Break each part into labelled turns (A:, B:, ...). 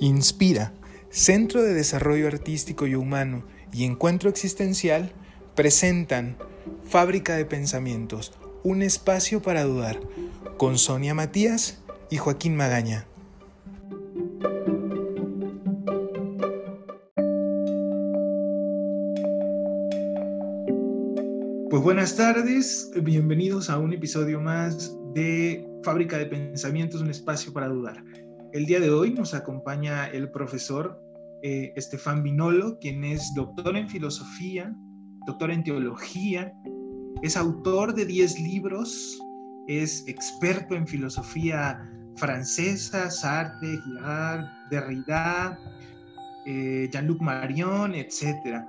A: Inspira, Centro de Desarrollo Artístico y Humano y Encuentro Existencial presentan Fábrica de Pensamientos, un espacio para dudar, con Sonia Matías y Joaquín Magaña. Pues buenas tardes, bienvenidos a un episodio más de Fábrica de Pensamientos, un espacio para dudar. El día de hoy nos acompaña el profesor eh, Estefan Vinolo, quien es doctor en filosofía, doctor en teología, es autor de 10 libros, es experto en filosofía francesa, Sartre, Girard, Derrida, eh, Jean-Luc Marion, etc.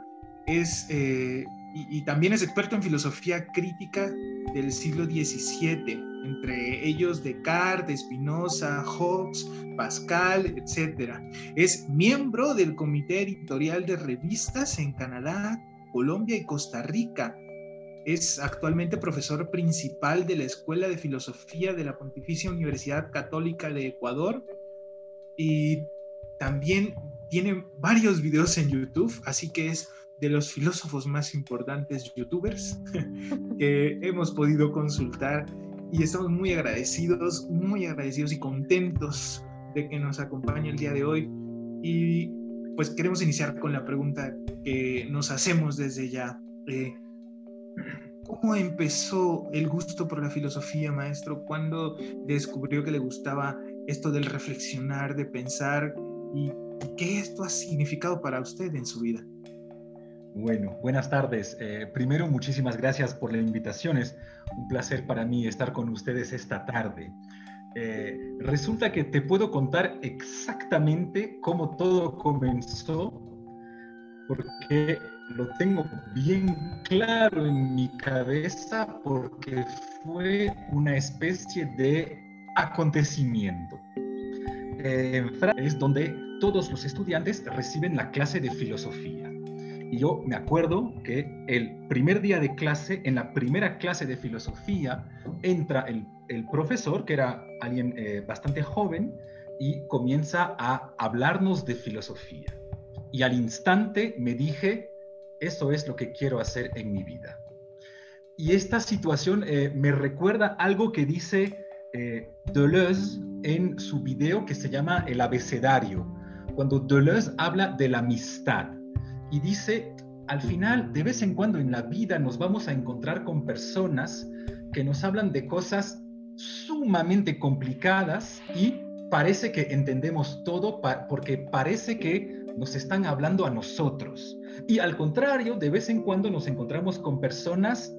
A: Es, eh, y, y también es experto en filosofía crítica del siglo XVII entre ellos Descartes, Spinoza, Hobbes, Pascal, etc. Es miembro del comité editorial de revistas en Canadá, Colombia y Costa Rica. Es actualmente profesor principal de la Escuela de Filosofía de la Pontificia Universidad Católica de Ecuador y también tiene varios videos en YouTube, así que es de los filósofos más importantes youtubers que hemos podido consultar y estamos muy agradecidos, muy agradecidos y contentos de que nos acompañe el día de hoy. Y pues queremos iniciar con la pregunta que nos hacemos desde ya. Eh, ¿Cómo empezó el gusto por la filosofía, maestro? ¿Cuándo descubrió que le gustaba esto del reflexionar, de pensar? ¿Y qué esto ha significado para usted en su vida?
B: Bueno, buenas tardes. Eh, primero, muchísimas gracias por la invitación. Es un placer para mí estar con ustedes esta tarde. Eh, resulta que te puedo contar exactamente cómo todo comenzó, porque lo tengo bien claro en mi cabeza, porque fue una especie de acontecimiento. Eh, en Francia es donde todos los estudiantes reciben la clase de filosofía. Y yo me acuerdo que el primer día de clase, en la primera clase de filosofía, entra el, profesor, que era alguien eh, bastante joven, y comienza a hablarnos de filosofía. Y al instante me dije, eso es lo que quiero hacer en mi vida. Y esta situación eh, me recuerda algo que dice eh, Deleuze en su video que se llama El abecedario, cuando Deleuze habla de la amistad y dice, al final, de vez en cuando en la vida nos vamos a encontrar con personas que nos hablan de cosas sumamente complicadas y parece que entendemos todo porque parece que nos están hablando a nosotros. Y al contrario, de vez en cuando nos encontramos con personas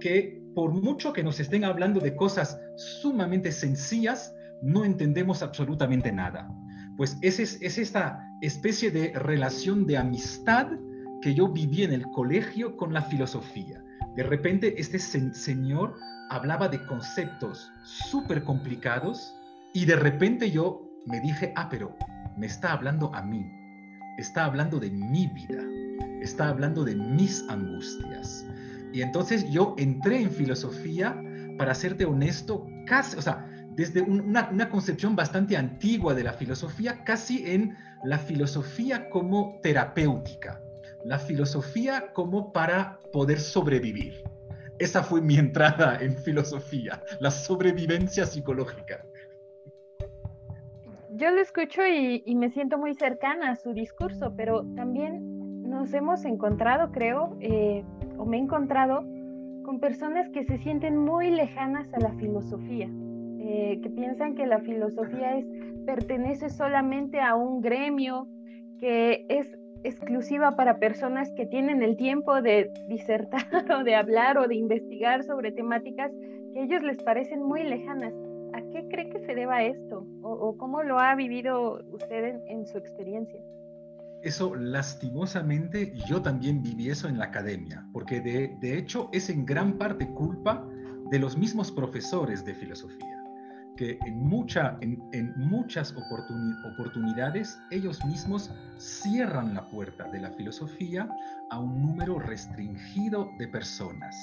B: que por mucho que nos estén hablando de cosas sumamente sencillas, no entendemos absolutamente nada. Pues es, es esta especie de relación de amistad que yo viví en el colegio con la filosofía. De repente este señor hablaba de conceptos súper complicados y de repente yo me dije, ah, pero me está hablando a mí, está hablando de mi vida, está hablando de mis angustias. Y entonces yo entré en filosofía, para serte honesto, casi, o sea, desde una, concepción bastante antigua de la filosofía, casi en la filosofía como terapéutica, la filosofía como para poder sobrevivir. Esa fue mi entrada en filosofía, la sobrevivencia psicológica.
C: Yo lo escucho y, y me siento muy cercana a su discurso, pero también nos hemos encontrado, creo, eh, o me he encontrado con personas que se sienten muy lejanas a la filosofía eh, que piensan que la filosofía es, pertenece solamente a un gremio, que es exclusiva para personas que tienen el tiempo de disertar o de hablar o de investigar sobre temáticas que a ellos les parecen muy lejanas. ¿A qué cree que se deba esto? ¿O, cómo lo ha vivido usted en, su experiencia?
B: Eso, lastimosamente, yo también viví eso en la academia, porque de, de hecho es en gran parte culpa de los mismos profesores de filosofía que en, mucha, en, muchas oportunidades ellos mismos cierran la puerta de la filosofía a un número restringido de personas.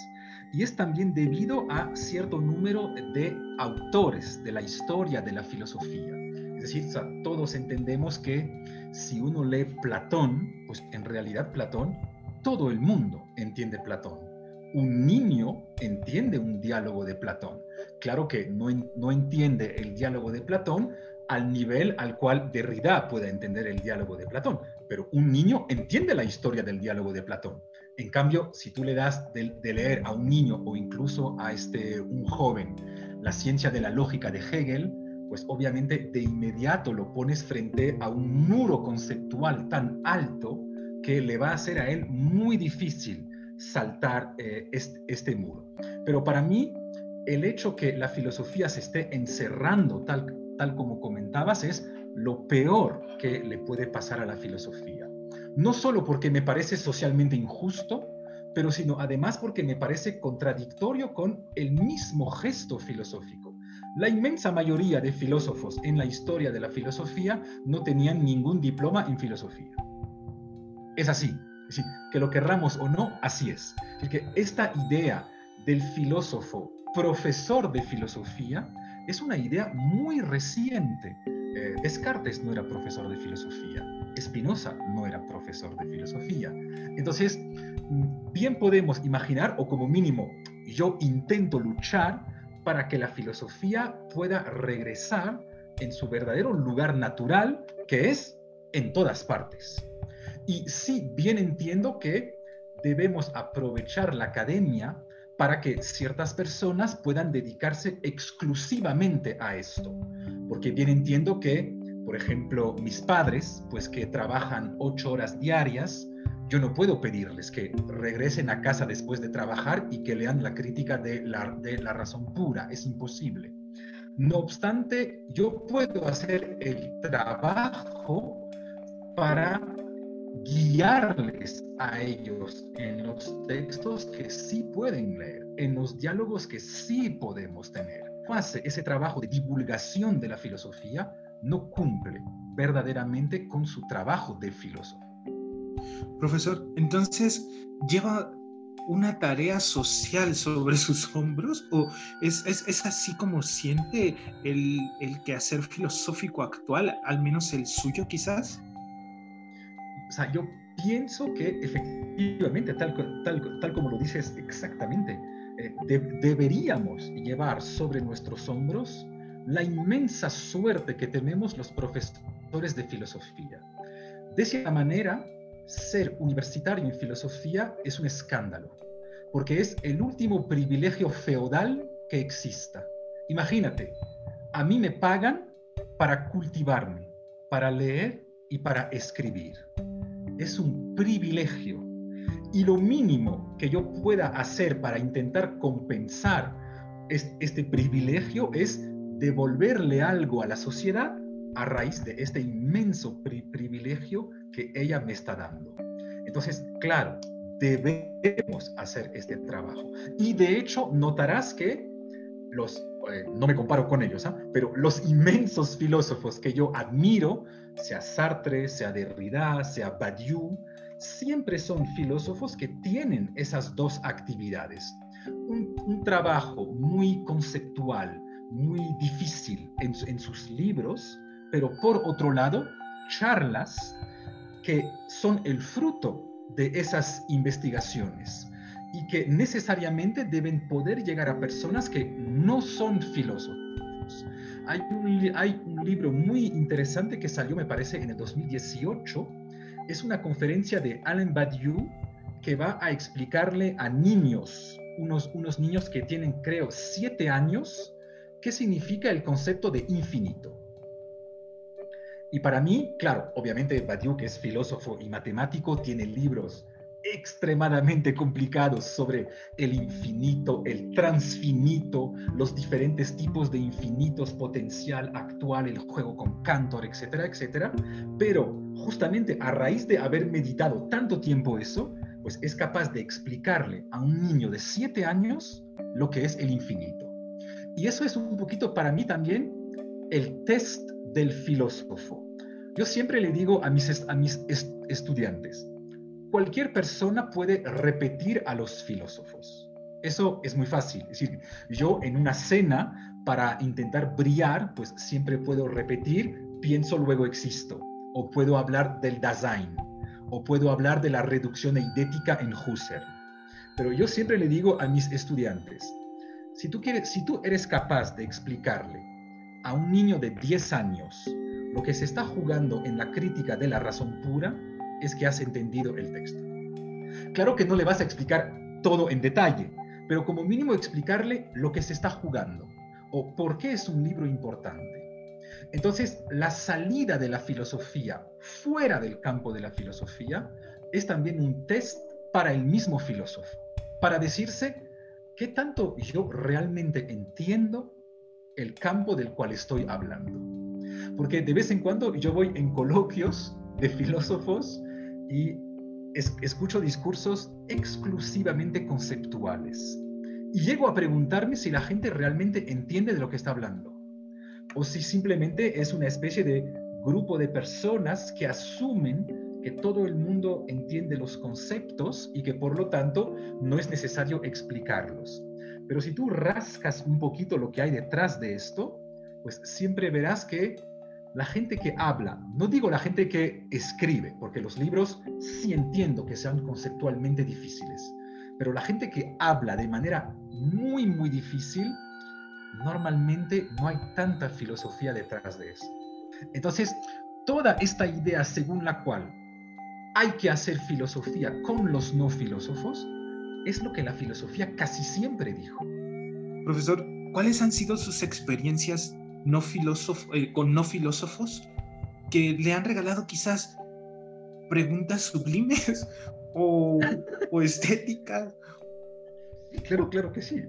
B: Y es también debido a cierto número de autores de la historia de la filosofía. Es decir, todos entendemos que si uno lee Platón, pues en realidad Platón, todo el mundo entiende Platón. Un niño entiende un diálogo de Platón. Claro que no, no entiende el diálogo de Platón al nivel al cual Derrida puede entender el diálogo de Platón, pero un niño entiende la historia del diálogo de Platón. En cambio, si tú le das de, leer a un niño o incluso a este, un joven la ciencia de la lógica de Hegel, pues obviamente de inmediato lo pones frente a un muro conceptual tan alto que le va a hacer a él muy difícil saltar eh, este, muro. Pero para mí, el hecho que la filosofía se esté encerrando, tal, tal como comentabas, es lo peor que le puede pasar a la filosofía. No solo porque me parece socialmente injusto, pero sino además porque me parece contradictorio con el mismo gesto filosófico. La inmensa mayoría de filósofos en la historia de la filosofía no tenían ningún diploma en filosofía. Es así, es decir, que lo querramos o no, así es. Es que esta idea del filósofo profesor de filosofía es una idea muy reciente. Eh, Descartes no era profesor de filosofía, Spinoza no era profesor de filosofía. Entonces, mm, bien podemos imaginar, o como mínimo yo intento luchar para que la filosofía pueda regresar en su verdadero lugar natural, que es en todas partes. Y sí, bien entiendo que debemos aprovechar la academia para que ciertas personas puedan dedicarse exclusivamente a esto. Porque bien entiendo que, por ejemplo, mis padres, pues que trabajan ocho horas diarias, yo no puedo pedirles que regresen a casa después de trabajar y que lean la crítica de la, de la razón pura. Es imposible. No obstante, yo puedo hacer el trabajo para guiarles a ellos en los textos que sí pueden leer, en los diálogos que sí podemos tener. Hace ese trabajo de divulgación de la filosofía no cumple verdaderamente con su trabajo de filósofo.
A: Profesor, entonces, ¿lleva una tarea social sobre sus hombros? ¿O es, así como siente el, el, quehacer filosófico actual, al menos el suyo quizás?
B: O sea, yo pienso que efectivamente, tal, tal, tal como lo dices exactamente, eh, deberíamos llevar sobre nuestros hombros la inmensa suerte que tenemos los profesores de filosofía. De esa manera, ser universitario en filosofía es un escándalo, porque es el último privilegio feudal que exista. Imagínate, a mí me pagan para cultivarme, para leer y para escribir. Es un privilegio. Y lo mínimo que yo pueda hacer para intentar compensar este privilegio es devolverle algo a la sociedad a raíz de este inmenso privilegio que ella me está dando. Entonces, claro, debemos hacer este trabajo. Y de hecho, notarás que los, eh, no me comparo con ellos, ¿ah? pero los inmensos filósofos que yo admiro, sea Sartre, sea Derrida, sea Badiou, siempre son filósofos que tienen esas dos actividades. Un, trabajo muy conceptual, muy difícil en sus libros, pero por otro lado, charlas que son el fruto de esas investigaciones y que necesariamente deben poder llegar a personas que no son filósofos. Hay un, hay un libro muy interesante que salió, me parece, en el 2018. Es una conferencia de Alain Badiou que va a explicarle a niños, unos, unos niños que tienen, creo, siete años, qué significa el concepto de infinito. Y para mí, claro, obviamente Badiou, que es filósofo y matemático, tiene libros extremadamente complicados sobre el infinito, el transfinito, los diferentes tipos de infinitos potencial actual, el juego con Cantor, etcétera, etcétera. Pero justamente a raíz de haber meditado tanto tiempo eso, pues es capaz de explicarle a un niño de siete años lo que es el infinito. Y eso es un poquito para mí también el test del filósofo. Yo siempre le digo a mis, a mis estudiantes, cualquier persona puede repetir a los filósofos. Eso es muy fácil. Es decir, yo en una cena, para intentar brillar, pues siempre puedo repetir pienso luego existo, o puedo hablar del Dasein, o puedo hablar de la reducción eidética en Husserl. Pero yo siempre le digo a mis estudiantes, si tú, quieres, si tú eres capaz de explicarle a un niño de 10 años lo que se está jugando en la crítica de la razón pura, es que has entendido el texto. Claro que no le vas a explicar todo en detalle, pero como mínimo explicarle lo que se está jugando o por qué es un libro importante. Entonces, la salida de la filosofía fuera del campo de la filosofía es también un test para el mismo filósofo, para decirse qué tanto yo realmente entiendo el campo del cual estoy hablando. Porque de vez en cuando yo voy en coloquios de filósofos y escucho discursos exclusivamente conceptuales. Y llego a preguntarme si la gente realmente entiende de lo que está hablando. O si simplemente es una especie de grupo de personas que asumen que todo el mundo entiende los conceptos y que por lo tanto no es necesario explicarlos. Pero si tú rascas un poquito lo que hay detrás de esto, pues siempre verás que la gente que habla, no digo la gente que escribe, porque los libros sí entiendo que sean conceptualmente difíciles, pero la gente que habla de manera muy, muy difícil, normalmente no hay tanta filosofía detrás de eso. Entonces, toda esta idea según la cual hay que hacer filosofía con los no filósofos, es lo que la filosofía casi siempre dijo.
A: Profesor, ¿cuáles han sido sus experiencias no eh, con no filósofos que le han regalado quizás preguntas sublimes o, o estéticas?
B: Claro, claro que sí.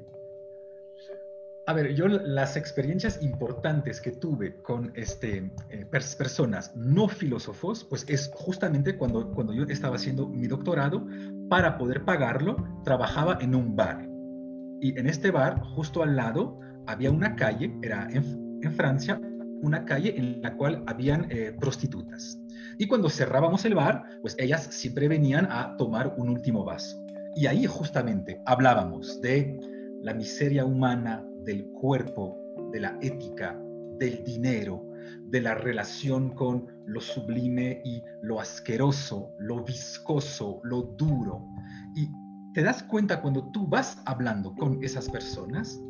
B: A ver, yo las experiencias importantes que tuve con este, eh, personas no filósofos, pues es justamente cuando, cuando yo estaba haciendo mi doctorado, para poder pagarlo, trabajaba en un bar. Y en este bar, justo al lado, había una calle, era en, en Francia una calle en la cual habían eh, prostitutas. Y cuando cerrábamos el bar, pues ellas siempre venían a tomar un último vaso. Y ahí justamente hablábamos de la miseria humana, del cuerpo, de la ética, del dinero, de la relación con lo sublime y lo asqueroso, lo viscoso, lo duro. Y te das cuenta cuando tú vas hablando con esas personas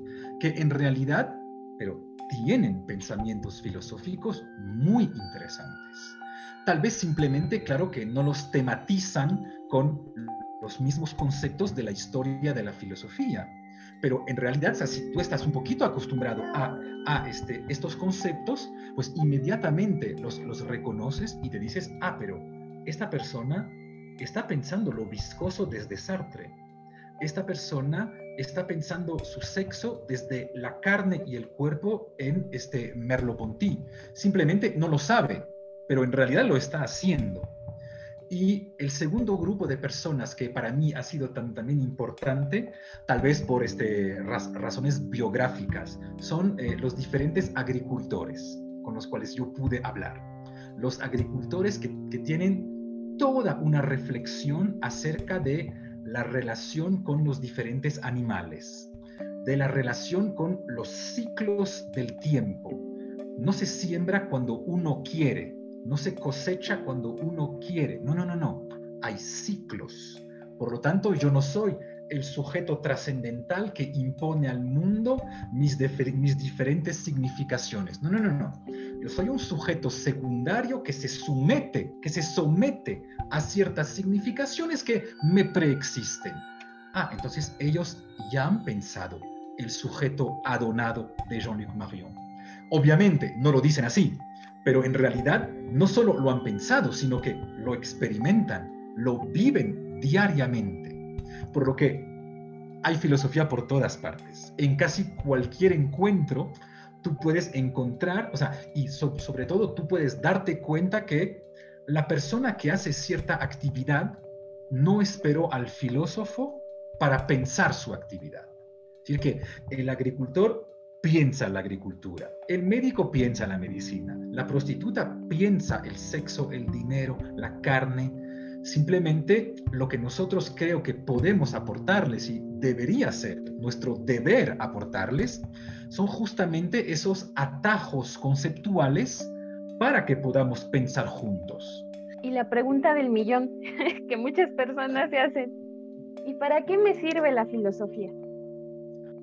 B: que en realidad, pero tienen pensamientos filosóficos muy interesantes. Tal vez simplemente, claro que no los tematizan con los mismos conceptos de la historia de la filosofía, pero en realidad, si tú estás un poquito acostumbrado a, a este, estos conceptos, pues inmediatamente los, los reconoces y te dices, ah, pero esta persona está pensando lo viscoso desde Sartre. Esta persona está pensando su sexo desde la carne y el cuerpo en este Merleau-Ponty. Simplemente no lo sabe, pero en realidad lo está haciendo. Y el segundo grupo de personas que para mí ha sido también importante, tal vez por este, razones biográficas, son eh, los diferentes agricultores con los cuales yo pude hablar. Los agricultores que, que tienen toda una reflexión acerca de la relación con los diferentes animales, de la relación con los ciclos del tiempo. No se siembra cuando uno quiere, no se cosecha cuando uno quiere. No, no, no, no. Hay ciclos. Por lo tanto, yo no soy el sujeto trascendental que impone al mundo mis, mis diferentes significaciones. No, no, no, no. Yo soy un sujeto secundario que se somete, que se somete a ciertas significaciones que me preexisten. Ah, entonces ellos ya han pensado el sujeto adonado de Jean-Luc Marion. Obviamente no lo dicen así, pero en realidad no solo lo han pensado, sino que lo experimentan, lo viven diariamente. Por lo que hay filosofía por todas partes. En casi cualquier encuentro tú puedes encontrar, o sea, y sobre todo tú puedes darte cuenta que la persona que hace cierta actividad no esperó al filósofo para pensar su actividad. Es decir, que el agricultor piensa la agricultura, el médico piensa la medicina, la prostituta piensa el sexo, el dinero, la carne, Simplemente lo que nosotros creo que podemos aportarles y debería ser nuestro deber aportarles son justamente esos atajos conceptuales para que podamos pensar juntos.
C: Y la pregunta del millón que muchas personas se hacen, ¿y para qué me sirve la filosofía?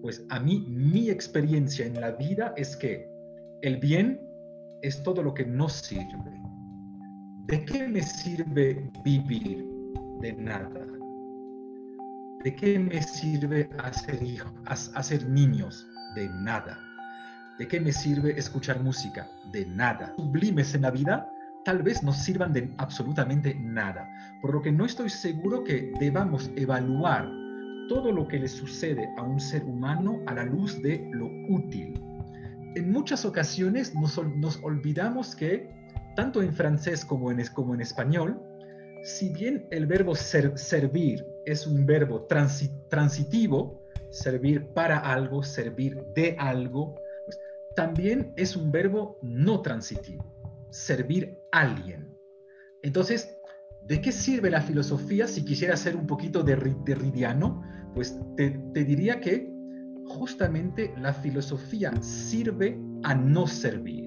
B: Pues a mí mi experiencia en la vida es que el bien es todo lo que no sirve. ¿De qué me sirve vivir? De nada. ¿De qué me sirve hacer hijos, hacer niños? De nada. ¿De qué me sirve escuchar música? De nada. Sublimes en la vida tal vez no sirvan de absolutamente nada, por lo que no estoy seguro que debamos evaluar todo lo que le sucede a un ser humano a la luz de lo útil. En muchas ocasiones nos, olvidamos que, tanto en francés como en, español, si bien el verbo servir es un verbo transitivo, servir para algo, servir de algo, pues, también es un verbo no transitivo, servir a alguien. Entonces, ¿de qué sirve la filosofía si quisiera ser un poquito derridiano? Pues te, te diría que justamente la filosofía sirve a no servir.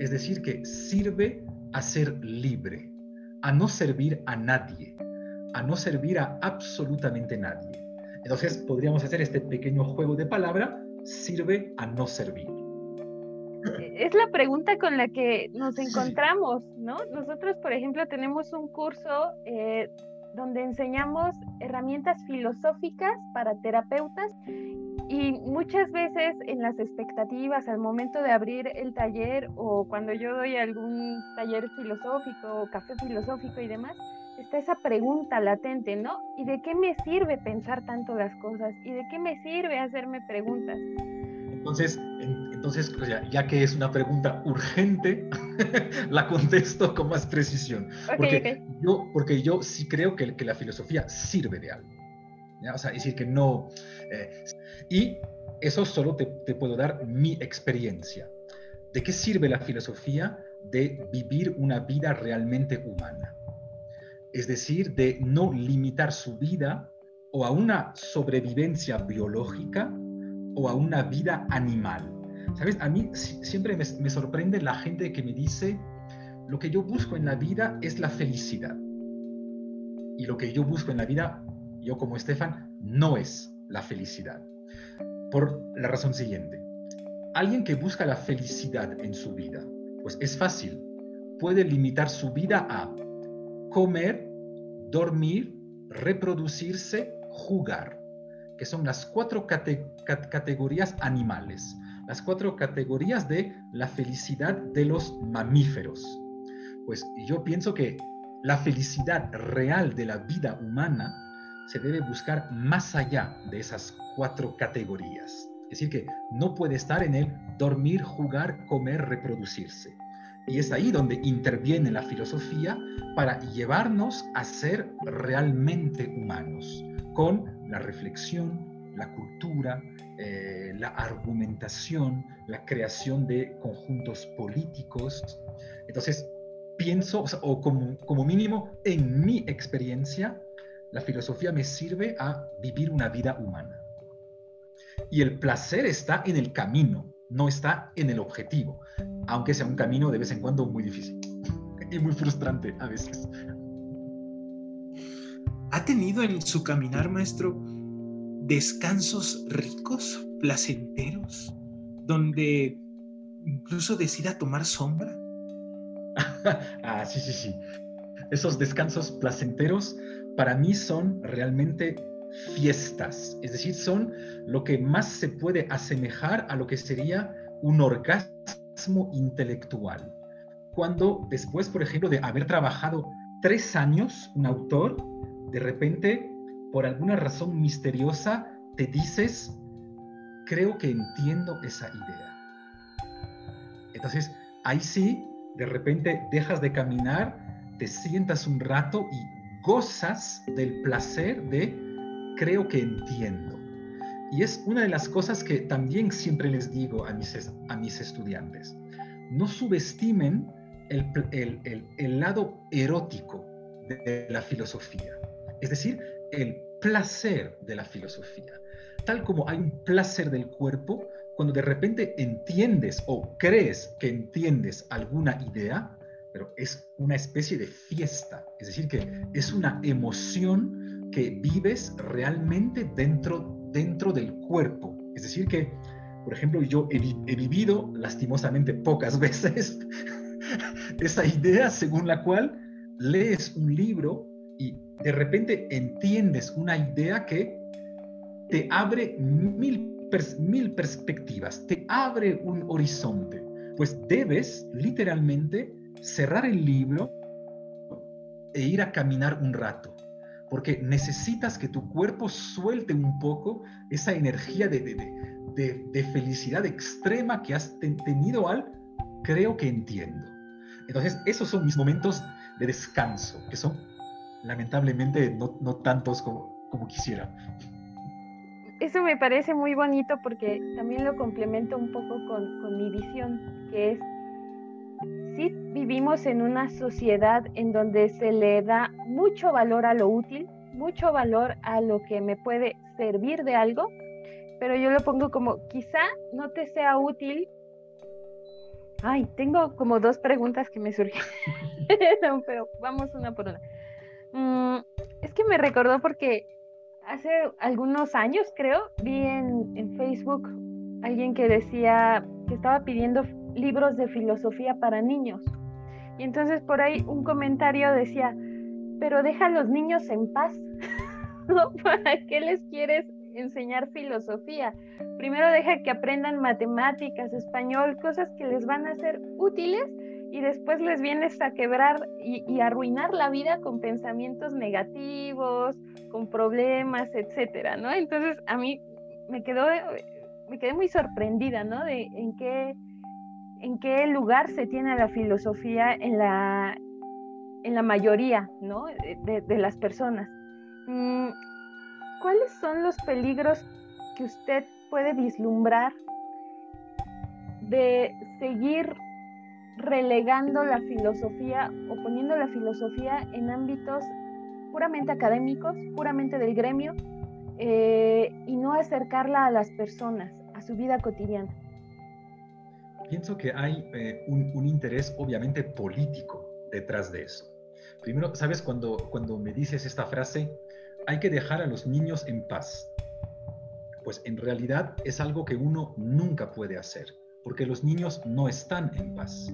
B: Es decir, que sirve a ser libre, a no servir a nadie, a no servir a absolutamente nadie. Entonces podríamos hacer este pequeño juego de palabra, sirve a no servir.
C: Es la pregunta con la que nos encontramos, ¿no? Nosotros, por ejemplo, tenemos un curso eh, donde enseñamos herramientas filosóficas para terapeutas y muchas veces en las expectativas al momento de abrir el taller o cuando yo doy algún taller filosófico o café filosófico y demás, está esa pregunta latente, ¿no? ¿Y de qué me sirve pensar tanto las cosas? ¿Y de qué me sirve hacerme preguntas?
B: Entonces, entonces pues ya, que es una pregunta urgente, la contesto con más precisión. porque, Yo, porque yo sí creo que, que la filosofía sirve de algo. O sea, decir, que no... Eh, y eso solo te, te puedo dar mi experiencia. ¿De qué sirve la filosofía? De vivir una vida realmente humana. Es decir, de no limitar su vida o a una sobrevivencia biológica o a una vida animal. ¿Sabes? A mí siempre me, me, sorprende la gente que me dice, lo que yo busco en la vida es la felicidad. Y lo que yo busco en la vida, yo como Estefan, no es la felicidad. Por la razón siguiente. Alguien que busca la felicidad en su vida, pues es fácil. Puede limitar su vida a comer, dormir, reproducirse, jugar que son las cuatro categorías animales, las cuatro categorías de la felicidad de los mamíferos. Pues yo pienso que la felicidad real de la vida humana se debe buscar más allá de esas cuatro categorías. Es decir, que no puede estar en el dormir, jugar, comer, reproducirse. Y es ahí donde interviene la filosofía para llevarnos a ser realmente humanos, con la reflexión, la cultura, eh, la argumentación, la creación de conjuntos políticos. Entonces, pienso, o, como, como mínimo, en mi experiencia, la filosofía me sirve a vivir una vida humana. Y el placer está en el camino, no está en el objetivo, aunque sea un camino de vez en cuando muy difícil y muy frustrante a veces.
A: ¿Ha tenido en su caminar, maestro, descansos ricos, placenteros, donde incluso decida tomar sombra?
B: ah, sí, sí, sí. Esos descansos placenteros para mí son realmente fiestas, es decir, son lo que más se puede asemejar a lo que sería un orgasmo intelectual. Cuando después, por ejemplo, de haber trabajado tres años, un autor de repente, por alguna razón misteriosa, te dices, creo que entiendo esa idea. Entonces, ahí sí, de repente dejas de caminar, te sientas un rato y gozas del placer de creo que entiendo. Y es una de las cosas que también siempre les digo a mis, a mis estudiantes. No subestimen el, el, el lado erótico de la filosofía es decir, el placer de la filosofía. Tal como hay un placer del cuerpo cuando de repente entiendes o crees que entiendes alguna idea, pero es una especie de fiesta, es decir, que es una emoción que vives realmente dentro, dentro del cuerpo. Es decir, que, por ejemplo, yo he, he vivido lastimosamente pocas veces esa idea según la cual lees un libro y de repente entiendes una idea que te abre mil, mil perspectivas, te abre un horizonte. Pues debes literalmente cerrar el libro e ir a caminar un rato, porque necesitas que tu cuerpo suelte un poco esa energía de, de, de, felicidad extrema que has tenido al creo que entiendo. Entonces, esos son mis momentos de descanso, que son lamentablemente no, no tantos como, como quisiera.
C: Eso me parece muy bonito porque también lo complemento un poco con, con mi visión, que es vivimos en una sociedad en donde se le da mucho valor a lo útil, mucho valor a lo que me puede servir de algo, pero yo lo pongo como quizá no te sea útil. Ay, tengo como dos preguntas que me surgieron, pero vamos una por una. Mm, es que me recordó porque hace algunos años, creo, vi en, en Facebook alguien que decía que estaba pidiendo libros de filosofía para niños. Y entonces por ahí un comentario decía, pero deja a los niños en paz, ¿no? ¿Para qué les quieres enseñar filosofía? Primero deja que aprendan matemáticas, español, cosas que les van a ser útiles y después les vienes a quebrar y, y arruinar la vida con pensamientos negativos, con problemas, etcétera, ¿no? Entonces a mí me quedó, me quedé muy sorprendida, ¿no? De en qué en qué lugar se tiene la filosofía en la, en la mayoría ¿no? de, las personas. Mm, ¿Cuáles son los peligros que usted puede vislumbrar de seguir relegando la filosofía o poniendo la filosofía en ámbitos puramente académicos, puramente del gremio, eh, y no acercarla a las personas, a su vida cotidiana?
B: Pienso que hay eh, un, interés obviamente político detrás de eso. Primero, ¿sabes? Cuando, cuando me dices esta frase, hay que dejar a los niños en paz. Pues en realidad es algo que uno nunca puede hacer, porque los niños no están en paz.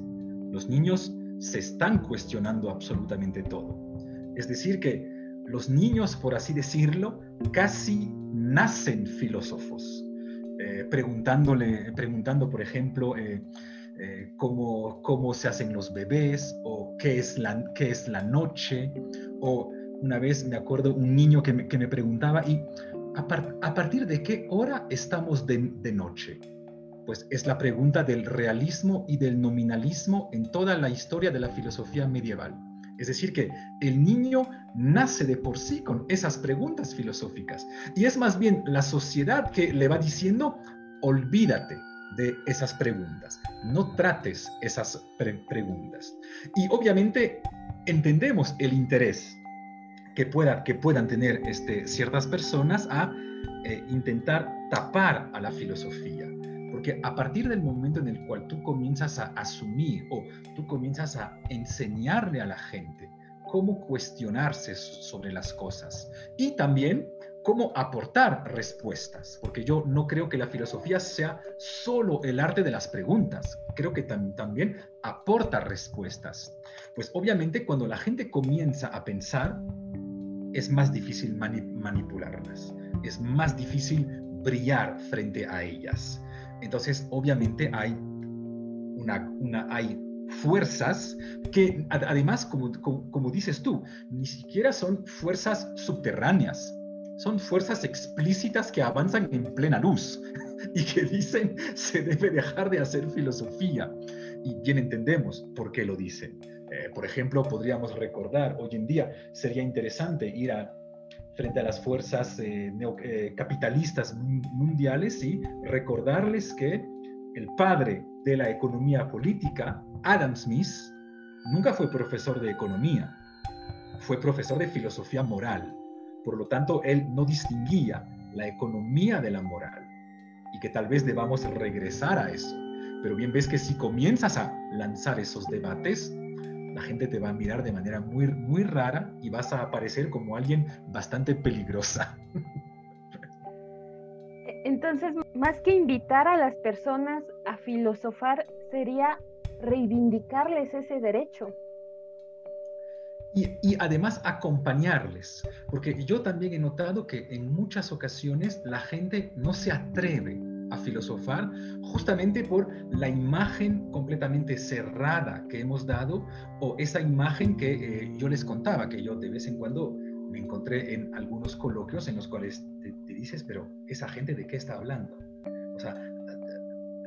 B: Los niños se están cuestionando absolutamente todo. Es decir, que los niños, por así decirlo, casi nacen filósofos eh, preguntándole, preguntando, por ejemplo, eh, eh, cómo, cómo, se hacen los bebés o qué es la, qué es la noche. O una vez me acuerdo un niño que me, que me preguntaba, ¿y a, partir de qué hora estamos de, de noche? Pues es la pregunta del realismo y del nominalismo en toda la historia de la filosofía medieval. Es decir, que el niño nace de por sí con esas preguntas filosóficas. Y es más bien la sociedad que le va diciendo, olvídate de esas preguntas, no trates esas preguntas. Y obviamente entendemos el interés que, pueda, que puedan tener este, ciertas personas a eh, intentar tapar a la filosofía. Porque a partir del momento en el cual tú comienzas a asumir o tú comienzas a enseñarle a la gente cómo cuestionarse sobre las cosas y también cómo aportar respuestas, porque yo no creo que la filosofía sea solo el arte de las preguntas, creo que también aporta respuestas. Pues obviamente cuando la gente comienza a pensar, es más difícil manipularlas, es más difícil brillar frente a ellas. Entonces, obviamente hay, una, una, hay fuerzas que además, como, como, dices tú, ni siquiera son fuerzas subterráneas, son fuerzas explícitas que avanzan en plena luz y que dicen se debe dejar de hacer filosofía. Y bien entendemos por qué lo dicen. Eh, por ejemplo, podríamos recordar, hoy en día sería interesante ir a, frente a las fuerzas eh, eh, capitalistas mundiales y recordarles que el padre de la economía política, Adam Smith, nunca fue profesor de economía, fue profesor de filosofía moral. Por lo tanto, él no distinguía la economía de la moral. y que tal vez debamos regresar a eso. Pero bien ves que si comienzas a lanzar esos debates, la gente te va a mirar de manera muy, muy rara y vas a aparecer como alguien bastante peligrosa.
C: Entonces, más que invitar a las personas a filosofar, sería reivindicarles ese derecho.
B: Y, y, además acompañarles, porque yo también he notado que en muchas ocasiones la gente no se atreve a filosofar justamente por la imagen completamente cerrada que hemos dado o esa imagen que eh, yo les contaba, que yo de vez en cuando me encontré en algunos coloquios en los cuales te, te dices, pero esa gente de qué está hablando. O sea,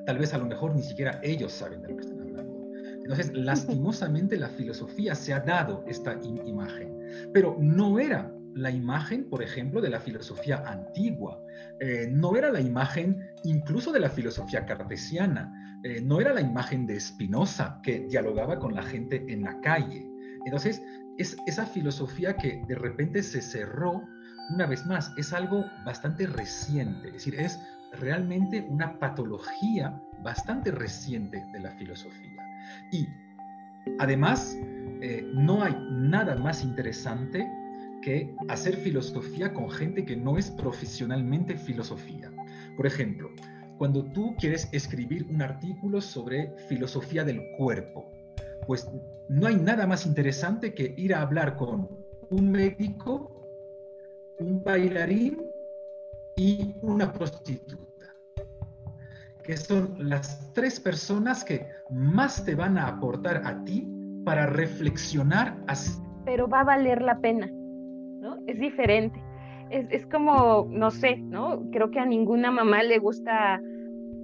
B: tal vez a lo mejor ni siquiera ellos saben de lo que están hablando. Entonces, lastimosamente la filosofía se ha dado esta imagen, pero no era la imagen, por ejemplo, de la filosofía antigua, eh, no era la imagen incluso de la filosofía cartesiana, eh, no era la imagen de Spinoza que dialogaba con la gente en la calle. Entonces, es esa filosofía que de repente se cerró, una vez más, es algo bastante reciente, es decir, es realmente una patología bastante reciente de la filosofía. Y además, eh, no hay nada más interesante que hacer filosofía con gente que no es profesionalmente filosofía. Por ejemplo, cuando tú quieres escribir un artículo sobre filosofía del cuerpo, pues no hay nada más interesante que ir a hablar con un médico, un bailarín y una prostituta, que son las tres personas que más te van a aportar a ti para reflexionar.
C: Pero va a valer la pena. Es diferente. Es, como, no sé, ¿no? Creo que a ninguna mamá le gusta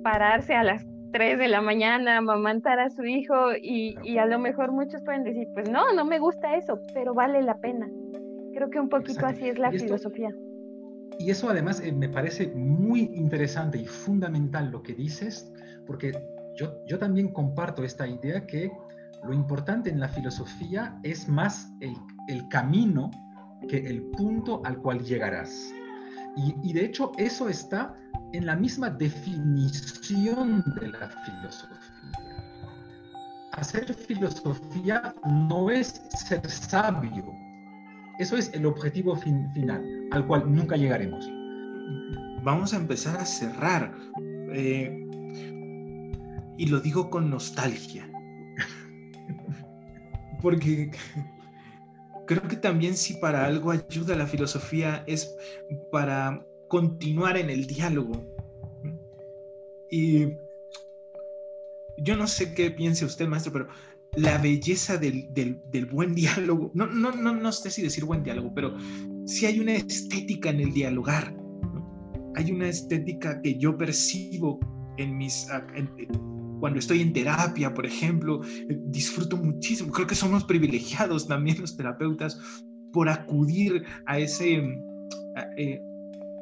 C: pararse a las 3 de la mañana, amamantar a su hijo y, y, a lo mejor muchos pueden decir, pues no, no me gusta eso, pero vale la pena. Creo que un poquito así es la filosofía.
B: Y eso además eh, me parece muy interesante y fundamental lo que dices, porque yo, yo también comparto esta idea que lo importante en la filosofía es más el, el camino que el punto al cual llegarás. Y, de hecho eso está en la misma definición de la filosofía. Hacer filosofía no es ser sabio. Eso es el objetivo final, al cual nunca llegaremos.
A: Vamos a empezar a cerrar. Eh, y lo digo con nostalgia. Porque creo que también si para algo ayuda la filosofía es para continuar en el diálogo. Y yo no sé qué piense usted, maestro, pero la belleza del, buen diálogo, no, no, no, no sé si decir buen diálogo, pero sí hay una estética en el dialogar. Hay una estética que yo percibo en mis cuando estoy en terapia, por ejemplo, eh, disfruto muchísimo. Creo que somos privilegiados también los terapeutas por acudir a ese eh,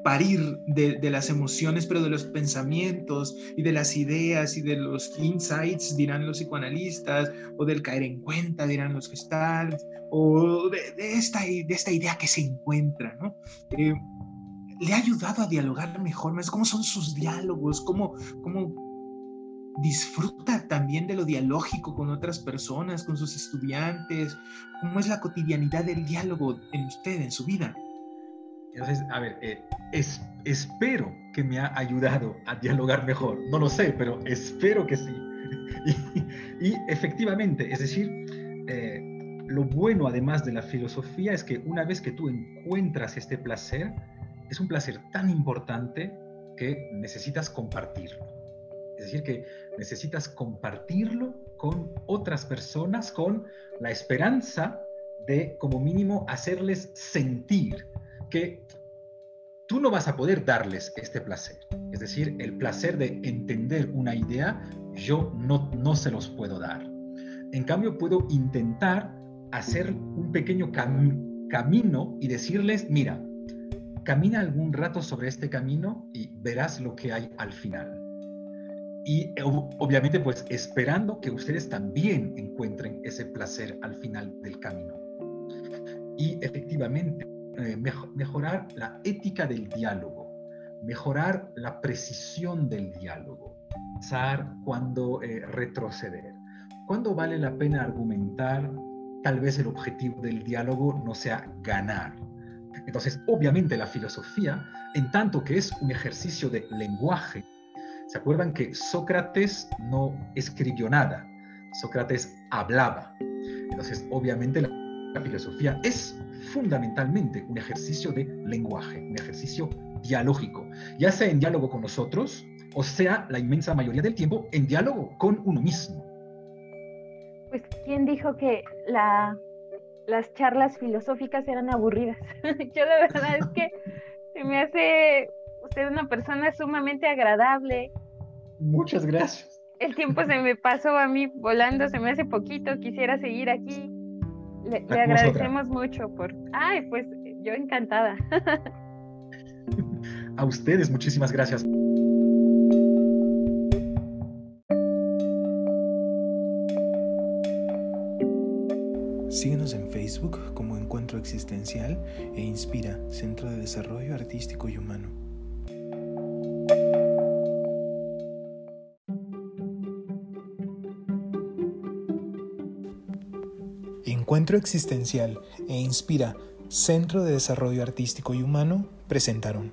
A: parir de, las emociones, pero de los pensamientos y de las ideas y de los insights, dirán los psicoanalistas, o del caer en cuenta, dirán los gestalts, o de, esta, de esta idea que se encuentra, ¿no? Eh, le ha ayudado a dialogar mejor, cómo son sus diálogos, cómo, cómo disfruta también de lo dialógico con otras personas, con sus estudiantes, cómo es la cotidianidad del diálogo en usted, en su vida.
B: Entonces, a ver, eh, es, espero que me ha ayudado a dialogar mejor. No lo sé, pero espero que sí. Y, efectivamente, es decir, eh, lo bueno además de la filosofía es que una vez que tú encuentras este placer, es un placer tan importante que necesitas compartirlo. Es decir, que necesitas compartirlo con otras personas con la esperanza de, como mínimo, hacerles sentir que tú no vas a poder darles este placer. Es decir, el placer de entender una idea, yo no, no se los puedo dar. En cambio, puedo intentar hacer un pequeño camino y decirles, mira, camina algún rato sobre este camino y verás lo que hay al final y obviamente pues esperando que ustedes también encuentren ese placer al final del camino. Y efectivamente, eh, mejorar la ética del diálogo, mejorar la precisión del diálogo, pensar cuándo eh, retroceder, cuándo vale la pena argumentar, tal vez el objetivo del diálogo no sea ganar. Entonces, obviamente la filosofía, en tanto que es un ejercicio de lenguaje, ¿se acuerdan que Sócrates no escribió nada? Sócrates hablaba. Entonces, obviamente la, la filosofía es fundamentalmente un ejercicio de lenguaje, un ejercicio dialógico, ya sea en diálogo con nosotros, o sea, la inmensa mayoría del tiempo en diálogo con uno mismo.
C: Pues, ¿quién dijo que la, las charlas filosóficas eran aburridas? Yo de verdad es que me hace usted una persona sumamente agradable.
B: Muchas gracias.
C: El tiempo se me pasó a mí volando, se me hace poquito, quisiera seguir aquí. Le, le agradecemos mucho por... Ay, pues yo encantada.
B: A ustedes, muchísimas gracias.
A: Síguenos en Facebook como Encuentro Existencial e Inspira, Centro de Desarrollo Artístico y Humano. Encuentro Existencial e Inspira, Centro de Desarrollo Artístico y Humano presentaron.